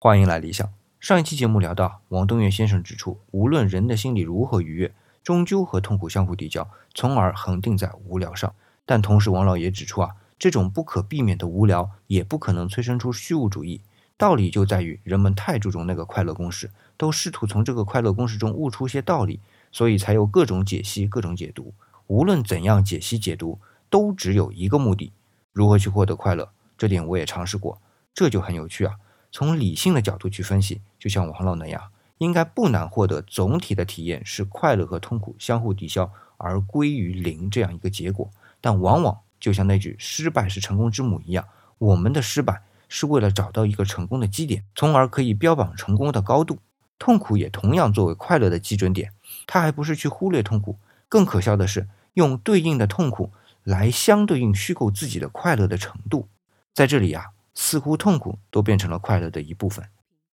欢迎来理想。上一期节目聊到，王东岳先生指出，无论人的心理如何愉悦，终究和痛苦相互抵消，从而恒定在无聊上。但同时，王老爷指出啊，这种不可避免的无聊，也不可能催生出虚无主义。道理就在于人们太注重那个快乐公式，都试图从这个快乐公式中悟出些道理，所以才有各种解析、各种解读。无论怎样解析解读，都只有一个目的：如何去获得快乐。这点我也尝试过，这就很有趣啊。从理性的角度去分析，就像王老那样，应该不难获得总体的体验是快乐和痛苦相互抵消而归于零这样一个结果。但往往就像那句“失败是成功之母”一样，我们的失败。是为了找到一个成功的基点，从而可以标榜成功的高度。痛苦也同样作为快乐的基准点，它还不是去忽略痛苦，更可笑的是用对应的痛苦来相对应虚构自己的快乐的程度。在这里啊，似乎痛苦都变成了快乐的一部分。